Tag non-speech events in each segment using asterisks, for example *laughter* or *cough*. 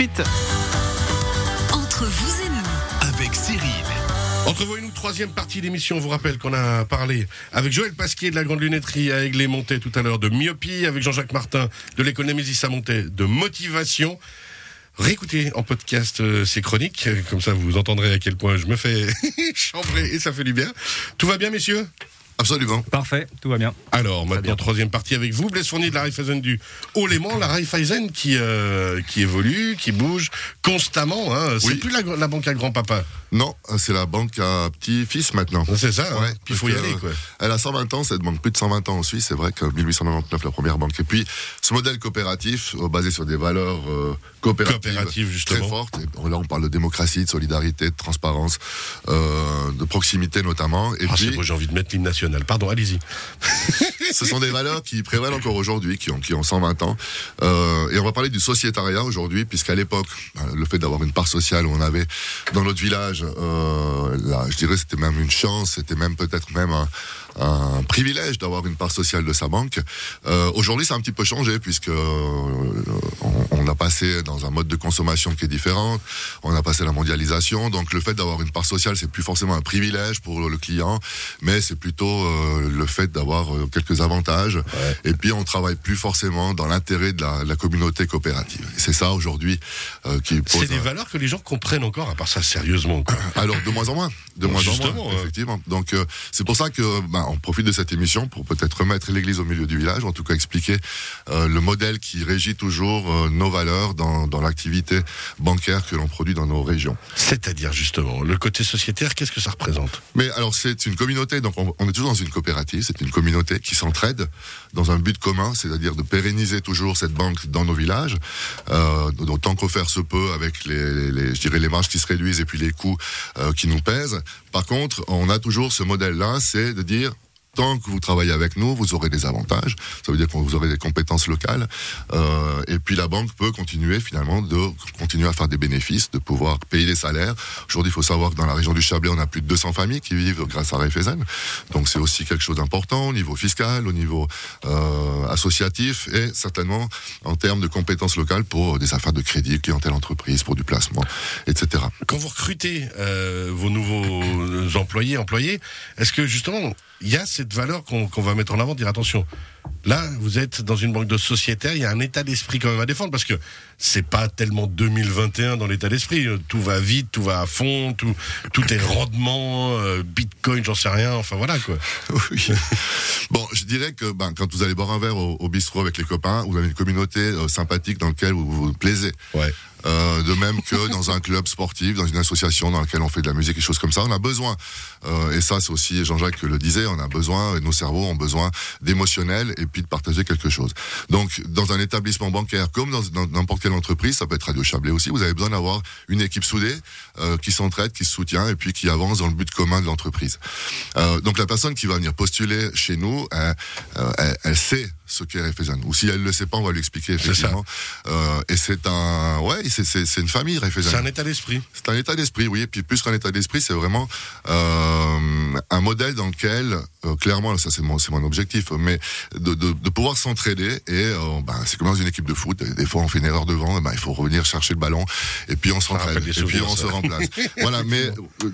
suite. Entre vous et nous, avec Cyril. Entre vous et nous, troisième partie d'émission. On vous rappelle qu'on a parlé avec Joël Pasquier de la Grande Lunetterie à Aigle Monté tout à l'heure de myopie, avec Jean-Jacques Martin de l'économie Monté de motivation. Réécoutez en podcast euh, ces chroniques, comme ça vous entendrez à quel point je me fais *laughs* chambrer et ça fait du bien. Tout va bien, messieurs? Absolument. Parfait, tout va bien. Alors, maintenant, troisième partie avec vous. Blaise Fournier de la Raiffeisen du Haut-Léman. La Raiffeisen qui, euh, qui évolue, qui bouge constamment. Hein. C'est plus la, la, banque à grand-papa. Non, c'est la banque à petit-fils maintenant. C'est ça, hein. il faut y aller. Quoi. Elle a 120 ans, cette banque, plus de 120 ans en Suisse. C'est vrai que 1899, la première banque. Et puis, ce modèle coopératif, euh, basé sur des valeurs euh, coopératives, justement. très fortes. là, on parle de démocratie, de solidarité, de transparence, de proximité notamment. Et ah, puis, j'ai envie de mettre l'hymne national. Pardon, allez-y. *laughs* Ce sont des valeurs qui prévalent encore aujourd'hui, qui ont, qui ont 120 ans. Euh, et on va parler du sociétariat aujourd'hui, puisqu'à l'époque, euh, le fait d'avoir une part sociale où on avait dans notre village, euh, je dirais c'était même une chance, c'était même peut-être même un, un privilège d'avoir une part sociale de sa banque. Euh, Aujourd'hui, c'est un petit peu changé puisque euh, on, on, a passé dans un mode de consommation qui est différent. On a passé la mondialisation, donc le fait d'avoir une part sociale, c'est plus forcément un privilège pour le client, mais c'est plutôt euh, le fait d'avoir euh, quelques avantages. Ouais. Et puis, on travaille plus forcément dans l'intérêt de la, la, communauté coopérative. C'est ça aujourd'hui euh, qui pose. C'est des valeurs que les gens comprennent encore, à part ça sérieusement. Quoi. Alors de moins en moins, de moins en moins, effectivement. Donc c'est pour ça que bah, on profite de cette émission pour peut-être remettre l'église au milieu du village, en tout cas expliquer euh, le modèle qui régit toujours euh, nos valeurs dans, dans l'activité bancaire que l'on produit dans nos régions. C'est-à-dire justement, le côté sociétaire, qu'est-ce que ça représente? Mais alors c'est une communauté, donc on, on, est toujours dans une coopérative, c'est une communauté qui s'entraide dans un but commun, c'est-à-dire de pérenniser toujours cette banque dans nos villages, euh, autant faire se peut avec les, les, je dirais les marges qui se réduisent et puis les coûts euh, qui nous pèsent. Par contre, on a toujours ce modèle-là, c'est de dire que vous travaillez avec nous, vous aurez des avantages. Ça veut dire que vous aurez des compétences locales. Euh, et puis la banque peut continuer finalement de continuer à faire des bénéfices, de pouvoir payer des salaires. Aujourd'hui, il faut savoir que dans la région du Chablais, on a plus de 200 familles qui vivent grâce à Raiffeisen. Donc c'est aussi quelque chose d'important au niveau fiscal, au niveau euh, associatif et certainement en termes de compétences locales pour des affaires de crédit, clientèle entreprise, pour du placement, etc. Quand vous recrutez euh, vos nouveaux employés, employés, est-ce que justement il y a cette valeur qu'on qu va mettre en avant, dire attention, là, vous êtes dans une banque de sociétaires, il y a un état d'esprit quand même à défendre, parce que c'est pas tellement 2021 dans l'état d'esprit. Tout va vite, tout va à fond, tout, tout est rendement, euh, bitcoin, j'en sais rien, enfin voilà quoi. *laughs* Oui. bon, je dirais que ben, quand vous allez boire un verre au, au, bistrot avec les copains, vous avez une communauté euh, sympathique dans laquelle vous vous plaisez. Ouais. Euh, de même que dans un club sportif, dans une association dans laquelle on fait de la musique et choses comme ça, on a besoin. Euh, et ça, c'est aussi Jean-Jacques le disait, on a besoin, nos cerveaux ont besoin d'émotionnel et puis de partager quelque chose. Donc, dans un établissement bancaire comme dans n'importe quelle entreprise, ça peut être Radio Chablais aussi, vous avez besoin d'avoir une équipe soudée euh, qui s'entraide, qui se soutient et puis qui avance dans le but commun de l'entreprise. Euh, donc, la personne qui va venir postuler chez nous, elle, elle, elle sait ce qu'est Raiffeisen. Ou si elle ne le sait pas, on va lui expliquer effectivement. Euh, et c'est un, ouais, c'est une famille Raiffeisen. C'est un état d'esprit. C'est un état d'esprit, oui. Et puis plus qu'un état d'esprit, c'est vraiment euh, un modèle dans lequel, euh, clairement, ça c'est mon, c'est mon objectif, mais de, de, de pouvoir s'entraider. Et euh, ben, c'est comme dans une équipe de foot. Des fois, on fait une erreur devant, ben, il faut revenir chercher le ballon, et puis on s'entraide, et puis on ça. se remplace. *laughs* voilà. Mais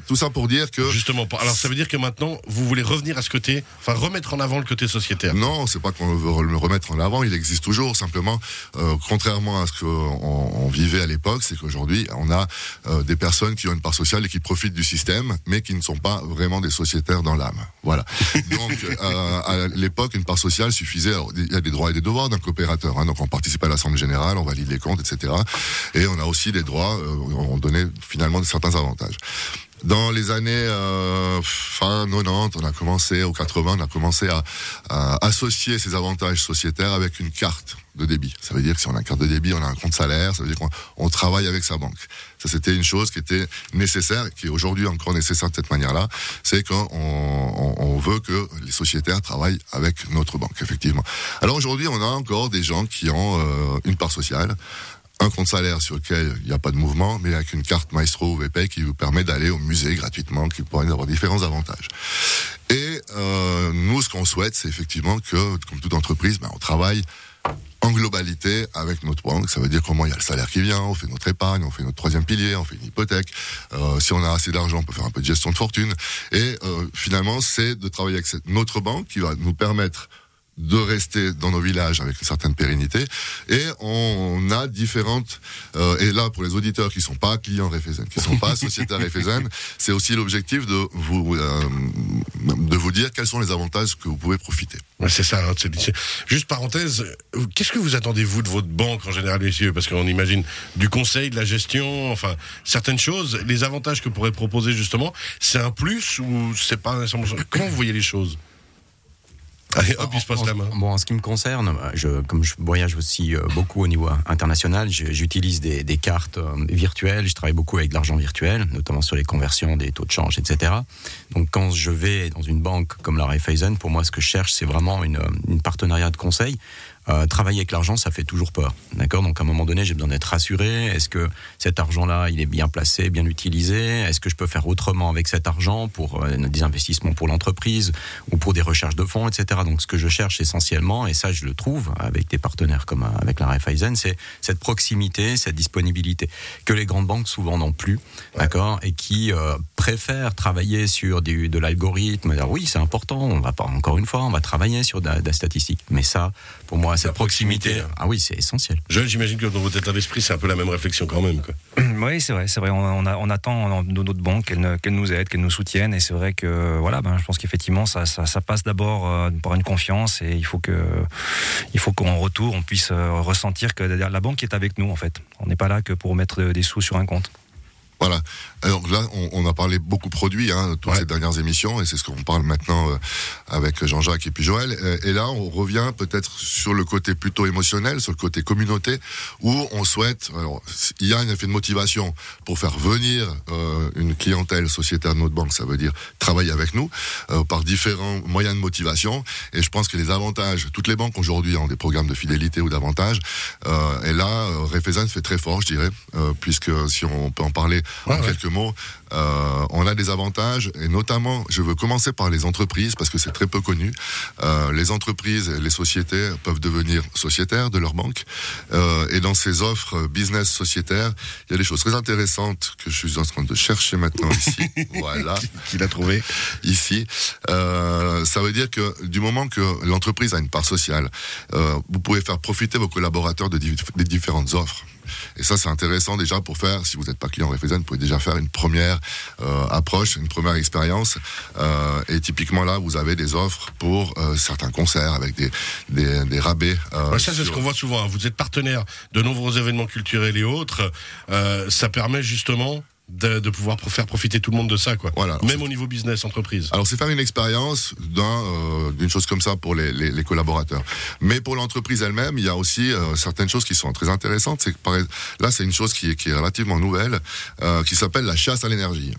tout ça pour dire que justement, alors ça veut dire que maintenant, vous voulez revenir à ce côté, enfin remettre en avant le côté sociétaire. Non, c'est pas qu'on veut le remettre en avant, il existe toujours. Simplement, euh, contrairement à ce qu'on on vivait à l'époque, c'est qu'aujourd'hui, on a euh, des personnes qui ont une part sociale et qui profitent du système, mais qui ne sont pas vraiment des sociétaires dans l'âme. Voilà. Donc, *laughs* euh, à l'époque, une part sociale suffisait. Alors, il y a des droits et des devoirs d'un coopérateur. Hein, donc, on participe à l'assemblée générale, on valide les comptes, etc. Et on a aussi des droits. On donnait finalement certains avantages. Dans les années euh, fin 90, on a commencé, au 80, on a commencé à, à, associer ces avantages sociétaires avec une carte de débit. Ça veut dire que si on a une carte de débit, on a un compte salaire, ça veut dire qu'on travaille avec sa banque. Ça, c'était une chose qui était nécessaire, qui est aujourd'hui encore nécessaire de cette manière-là, c'est qu'on on, on veut que les sociétaires travaillent avec notre banque, effectivement. Alors aujourd'hui, on a encore des gens qui ont euh, une part sociale, un compte salaire sur lequel il n'y a pas de mouvement, mais avec une carte Maestro ou VP qui vous permet d'aller au musée gratuitement, qui pourrait avoir différents avantages. Et euh, nous, ce qu'on souhaite, c'est effectivement que, comme toute entreprise, ben, on travaille en globalité avec notre banque. Ça veut dire comment il y a le salaire qui vient, on fait notre épargne, on fait notre troisième pilier, on fait une hypothèque. Euh, si on a assez d'argent, on peut faire un peu de gestion de fortune. Et euh, finalement, c'est de travailler avec cette, notre banque qui va nous permettre de rester dans nos villages avec une certaine pérennité. Et on a différentes. Euh, et là, pour les auditeurs qui sont pas clients Refezen, qui sont pas *laughs* sociétaires Refezen, c'est aussi l'objectif de vous euh, de vous dire quels sont les avantages que vous pouvez profiter. Ouais, c'est ça. hein, Juste parenthèse, qu'est-ce que vous attendez vous de votre banque en général, messieurs? Parce qu'on imagine du conseil, de la gestion, enfin certaines choses. Les avantages que pourrait proposer justement, c'est un plus ou c'est pas ça Comment vous voyez les choses? Allez, hop, il se passe en, la main. Bon, en ce qui me concerne, je, comme je voyage aussi euh, beaucoup au niveau international, j'utilise des, des cartes euh, virtuelles. Je travaille beaucoup avec de l'argent virtuel, notamment sur les conversions, des taux de change, etc. Donc, quand je vais dans une banque comme la Raiffeisen, pour moi, ce que je cherche, c'est vraiment une, une partenariat de conseil. Euh, travailler avec l'argent, ça fait toujours peur. D'accord? Donc, à un moment donné, j'ai besoin d'être rassuré. Est-ce que cet argent-là, il est bien placé, bien utilisé? Est-ce que je peux faire autrement avec cet argent pour euh, des investissements pour l'entreprise ou pour des recherches de fonds, etc. Donc, ce que je cherche essentiellement, et ça, je le trouve avec des partenaires comme euh, avec la Raiffeisen, c'est cette proximité, cette disponibilité que les grandes banques souvent n'ont plus, d'accord, et qui préfèrent travailler sur du, de l'algorithme. Oui, c'est important. On va pas encore une fois, on va travailler sur de, la- de la statistique. Mais ça, pour moi, cette proximité, proximité, hein. ah oui, c'est essentiel. Joël, j'imagine que dans votre état d'esprit, c'est un peu la même réflexion quand même. Quoi. *clears throat* Oui, c'est vrai, c'est vrai. On, on a- on attend de notre banque qu'elle nous aide, qu'elle nous soutienne. Et c'est vrai que, voilà, ben, je pense qu'effectivement, ça, ça, ça passe d'abord euh, par une confiance et il faut que, il faut qu'en retour, on puisse euh, ressentir que la banque est avec nous, en fait. On n'est pas là que pour mettre des sous sur un compte. Voilà. Alors là, on, on a parlé beaucoup produits hein, toutes Ouais. ces dernières émissions, et c'est ce qu'on parle maintenant euh, avec Jean-Jacques et puis Joël. Euh, Et là, on revient peut-être sur le côté plutôt émotionnel, sur le côté communauté, où on souhaite. alors, il y a un effet de motivation pour faire venir euh, une clientèle sociétaire de notre banque. Ça veut dire travailler avec nous euh, par différents moyens de motivation. Et je pense que les avantages, toutes les banques aujourd'hui ont des programmes de fidélité ou d'avantages. Euh, et là, euh, Refezen fait très fort, je dirais, euh, puisque si on peut en parler Ouais, en ouais. quelques mots, euh, on a des avantages et notamment, je veux commencer par les entreprises parce que c'est très peu connu. Euh, les entreprises, et les sociétés peuvent devenir sociétaires de leur banque Euh, et dans ces offres business sociétaires, il y a des choses très intéressantes que je suis en train de chercher maintenant ici. *laughs* voilà Qu'il a trouvé. ici. Ça veut dire que du moment que l'entreprise a une part sociale, vous pouvez faire profiter vos collaborateurs de des différentes offres. Et ça, c'est intéressant déjà pour faire, si vous n'êtes pas client Refezen, vous pouvez déjà faire une première euh, approche, une première expérience. Euh, et typiquement là, vous avez des offres pour euh, certains concerts avec des, des, des rabais. Ouais, ça, c'est ce qu'on voit souvent. hein. Vous êtes partenaire de nombreux événements culturels et autres. Ça permet justement de, de pouvoir faire profiter tout le monde de ça, quoi. Voilà. Même au niveau business, entreprise. Alors c'est faire une expérience d'un, euh, d'une chose comme ça pour les, les, les collaborateurs. Mais pour l'entreprise elle-même, il y a aussi euh, certaines choses qui sont très intéressantes. C'est là, c'est une chose qui est, qui est relativement nouvelle, euh, qui s'appelle la chasse à l'énergie.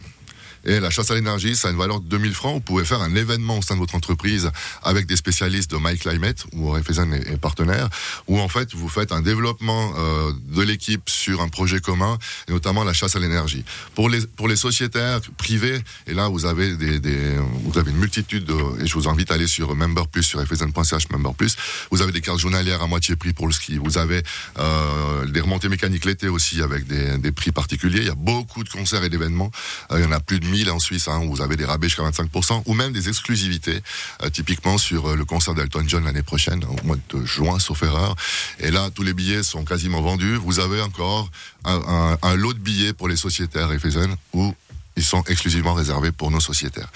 Et la chasse à l'énergie, ça a une valeur de 2000 francs. Vous pouvez faire un événement au sein de votre entreprise avec des spécialistes de MyClimate, où Refezen est, est partenaire, où en fait vous faites un développement euh, de l'équipe sur un projet commun, et notamment la chasse à l'énergie. Pour les pour les sociétaires privés, et là vous avez des, vous avez une multitude de, et je vous invite à aller sur Member Plus sur refezen.ch Member Plus. Vous avez des cartes journalières à moitié prix pour le ski. Vous avez euh, des remontées mécaniques l'été aussi avec des, des prix particuliers. Il y a beaucoup de concerts et d'événements. Euh, il y en a plus de 1000 en Suisse hein, où vous avez des rabais jusqu'à 25% ou même des exclusivités, euh, typiquement sur euh, le concert d'Elton John l'année prochaine, au mois de juin, sauf erreur. Et là, tous les billets sont quasiment vendus. Vous avez encore un, un- un lot de billets pour les sociétaires Refezen où ils sont exclusivement réservés pour nos sociétaires.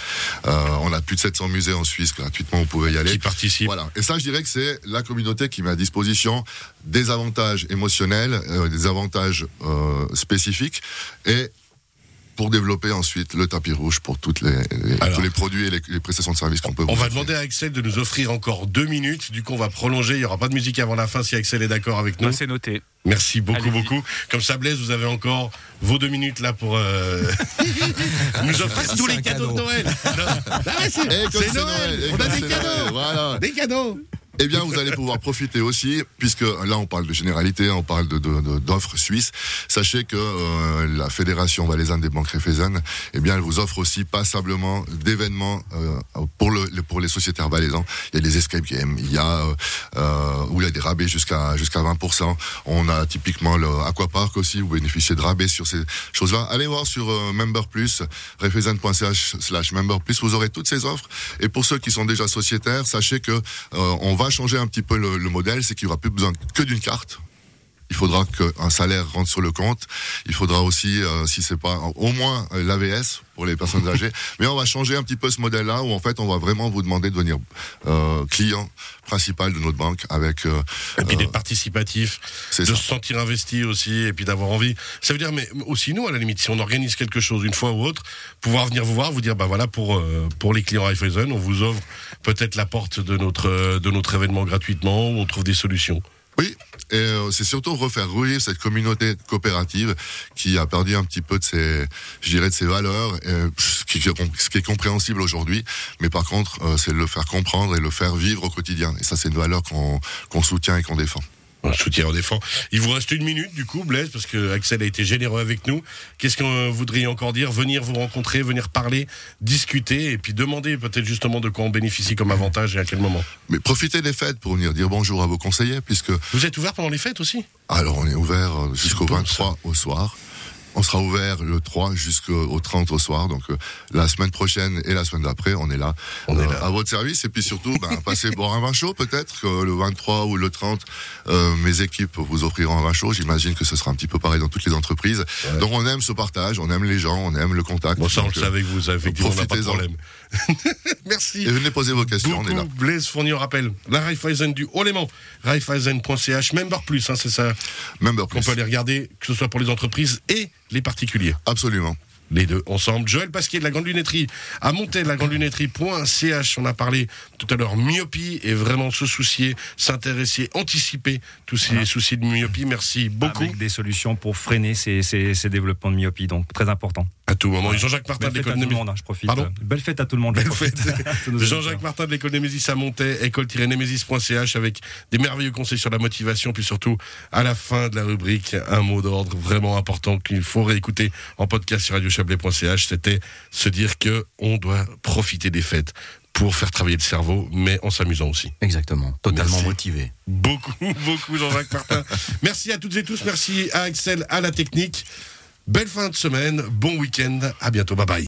Euh, on a plus de 700 musées en Suisse gratuitement, vous pouvez y aller. Qui participent. Voilà. Et ça, je dirais que c'est la communauté qui met à disposition des avantages émotionnels, euh, des avantages euh, spécifiques, et pour développer ensuite le tapis rouge pour toutes les, les- Alors. tous les produits et les, les prestations de services qu'on peut On va offrir. demander à Axel de nous offrir encore deux minutes. Du coup, on va prolonger. Il n'y aura pas de musique avant la fin si Axel est d'accord avec nous. Bah, c'est noté. Merci beaucoup, Allez-y. beaucoup. Comme ça, Blaise, vous avez encore vos deux minutes là pour euh, *laughs* nous offrir tous les cadeaux cadeau. de Noël. Non, non, mais c'est Noël. et On a des c'est Noël, cadeaux. Voilà. Des cadeaux. Eh bien, vous allez pouvoir profiter aussi, puisque là, on parle de généralité, on parle de, de- d'offres suisses. Sachez que euh, la Fédération valaisanne des banques réfésanes, eh bien, elle vous offre aussi passablement d'événements euh, pour, le, pour les sociétaires valaisans. Il y a des escape games, il y a euh, où il y a des rabais jusqu'à jusqu'à 20%. On a typiquement le Aquapark aussi, vous bénéficiez de rabais sur ces choses-là. Allez voir sur euh, Member Plus, slash Member Plus, vous aurez toutes ces offres. Et pour ceux qui sont déjà sociétaires, sachez que euh, on va changer un petit peu le, le modèle, c'est qu'il n'y aura plus besoin que d'une carte. Il faudra qu'un salaire rentre sur le compte. Il faudra aussi, euh, si c'est pas au moins euh, l'AVS pour les personnes âgées. *laughs* Mais on va changer un petit peu ce modèle-là où en fait on va vraiment vous demander de devenir euh, client principal de notre banque avec. euh, Et puis d'être participatif, de ça. se sentir investi aussi, et puis d'avoir envie. Ça veut dire, mais aussi nous, à la limite, si on organise quelque chose une fois ou autre, pouvoir venir vous voir, vous dire, bah voilà, pour euh, pour les clients Raiffeisen, on vous offre peut-être la porte de notre de notre événement gratuitement, où on trouve des solutions. Oui, et euh, c'est surtout refaire revivre cette communauté coopérative qui a perdu un petit peu de ses, je de ses valeurs, ce, qui, est compréhensible aujourd'hui. Mais par contre, euh, c'est le faire comprendre et le faire vivre au quotidien. Et ça, c'est une valeur qu'on soutient et qu'on défend. On soutient, on défend. Il vous reste une minute, du coup, Blaise, parce que Axel a été généreux avec nous. Qu'est-ce que vous voudriez encore dire? Venir vous rencontrer, venir parler, discuter, et puis demander peut-être justement de quoi on bénéficie comme avantage et à quel moment. Mais profitez des fêtes pour venir dire bonjour à vos conseillers, puisque Vous êtes ouvert pendant les fêtes aussi? Alors on est ouvert euh, jusqu'au bon, 23 au soir. On sera ouvert le 3 jusqu'au 30 au soir. Donc euh, la semaine prochaine et la semaine d'après, on est là, On est euh, là. à votre service. Et puis surtout, ben, *laughs* passez boire un vin chaud peut-être. que le 23 ou le 30, euh, mes équipes vous offriront un vin chaud. J'imagine que ce sera un petit peu pareil dans toutes les entreprises. Donc on aime ce partage, on aime les gens, on aime le contact. Bon, ça, on le savait avec vous, ça, effectivement, on pas de profitez-en. problème. *laughs* Merci. Et venez poser vos questions, on est là. Beaucoup, Blaise Fournier, on rappelle. La Raiffeisen du Haut-Léman. Raiffeisen.ch, Member Plus, hein, c'est ça Member Plus. peut aller regarder, que ce soit pour les entreprises et les particuliers. Absolument. Les deux ensemble. Joël Pasquier de la Grande Lunetterie à Montel, la grande lunetterie.ch. On a parlé tout à l'heure myopie et vraiment se soucier, s'intéresser, anticiper tous ces soucis de myopie. Merci beaucoup. Avec des solutions pour freiner ces, ces- ces développements de myopie, donc très important. À tout moment. Jean-Jacques Martin Belle de l'école Némésis. monde, hein, je profite. Pardon Belle fête à tout le monde. Belle fête. *laughs* Jean-Jacques. Martin de l'école Némésis à Montaix, école-némésis.ch avec des merveilleux conseils sur la motivation, puis surtout à la fin de la rubrique, un mot d'ordre vraiment important qu'il faut réécouter en podcast sur radiochablais.ch, c'était se dire que on doit profiter des fêtes pour faire travailler le cerveau, mais en s'amusant aussi. Exactement. Totalement Merci. motivé. Beaucoup, *laughs* beaucoup, Jean-Jacques Martin. Merci à toutes et tous. Merci à Axel, à la technique. Belle fin de semaine. Bon week-end. À bientôt. Bye bye.